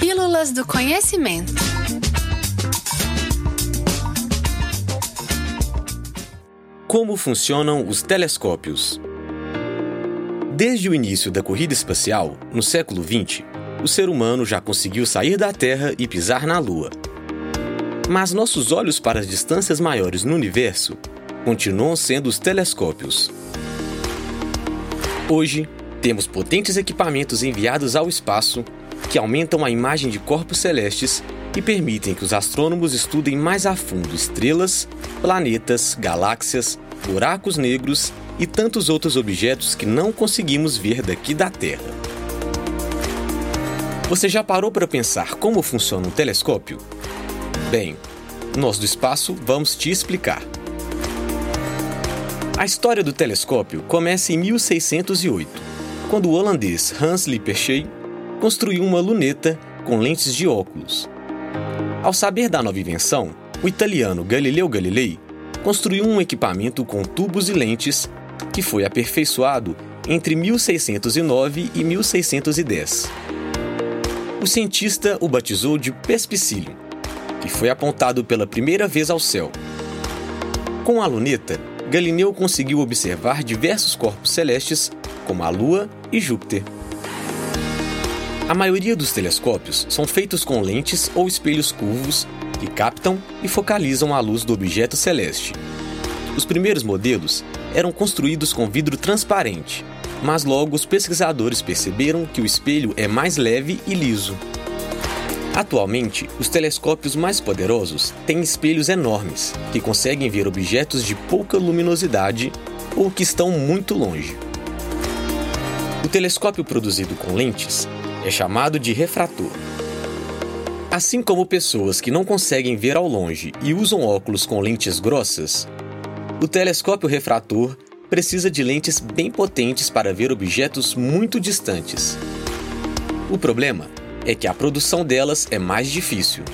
Pílulas do Conhecimento. Como funcionam os telescópios? Desde o início da corrida espacial, no século XX, o ser humano já conseguiu sair da Terra e pisar na Lua. Mas nossos olhos para as distâncias maiores no universo continuam sendo os telescópios. Hoje, temos potentes equipamentos enviados ao espaço que aumentam a imagem de corpos celestes e permitem que os astrônomos estudem mais a fundo estrelas, planetas, galáxias, buracos negros e tantos outros objetos que não conseguimos ver daqui da Terra. Você já parou para pensar como funciona um telescópio? Bem, nós do espaço vamos te explicar. A história do telescópio começa em 1608, quando o holandês Hans Lippershey construiu uma luneta com lentes de óculos. Ao saber da nova invenção, o italiano Galileu Galilei construiu um equipamento com tubos e lentes que foi aperfeiçoado entre 1609 e 1610. O cientista o batizou de Perspicillium, que foi apontado pela primeira vez ao céu. Com a luneta, Galileu conseguiu observar diversos corpos celestes, como a Lua e Júpiter. A maioria dos telescópios são feitos com lentes ou espelhos curvos que captam e focalizam a luz do objeto celeste. Os primeiros modelos eram construídos com vidro transparente, mas logo os pesquisadores perceberam que o espelho é mais leve e liso. Atualmente, os telescópios mais poderosos têm espelhos enormes que conseguem ver objetos de pouca luminosidade ou que estão muito longe. O telescópio produzido com lentes é chamado de refrator. Assim como pessoas que não conseguem ver ao longe e usam óculos com lentes grossas, o telescópio refrator precisa de lentes bem potentes para ver objetos muito distantes. O problema é que a produção delas é mais difícil.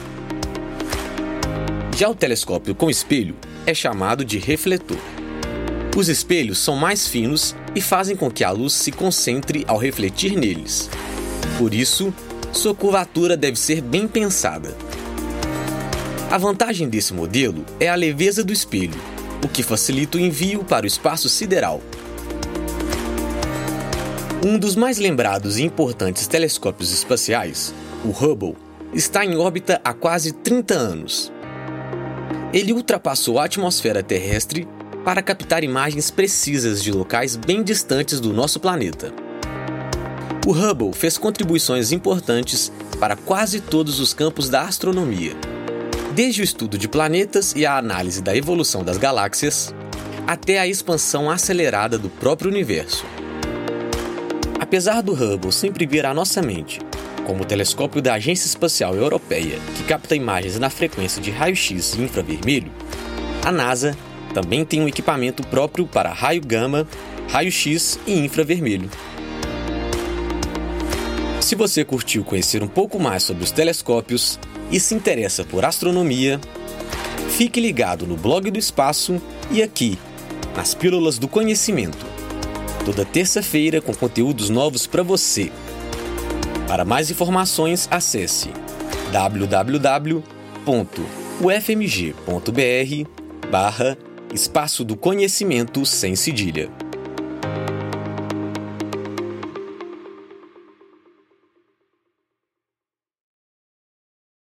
Já o telescópio com espelho é chamado de refletor. Os espelhos são mais finos e fazem com que a luz se concentre ao refletir neles. Por isso, sua curvatura deve ser bem pensada. A vantagem desse modelo é a leveza do espelho, o que facilita o envio para o espaço sideral. Um dos mais lembrados e importantes telescópios espaciais, o Hubble, está em órbita há quase 30 anos. Ele ultrapassou a atmosfera terrestre para captar imagens precisas de locais bem distantes do nosso planeta. O Hubble fez contribuições importantes para quase todos os campos da astronomia, desde o estudo de planetas e a análise da evolução das galáxias, até a expansão acelerada do próprio universo. Apesar do Hubble sempre vir à nossa mente como o telescópio da Agência Espacial Europeia, que capta imagens na frequência de raio-x e infravermelho, a NASA também tem um equipamento próprio para raio gama, raio-x e infravermelho. Se você curtiu conhecer um pouco mais sobre os telescópios e se interessa por astronomia, fique ligado no blog do espaço e aqui, nas Pílulas do Conhecimento. Toda terça-feira com conteúdos novos para você. Para mais informações, acesse www.ufmg.br barra Espaço do Conhecimento sem cedilha.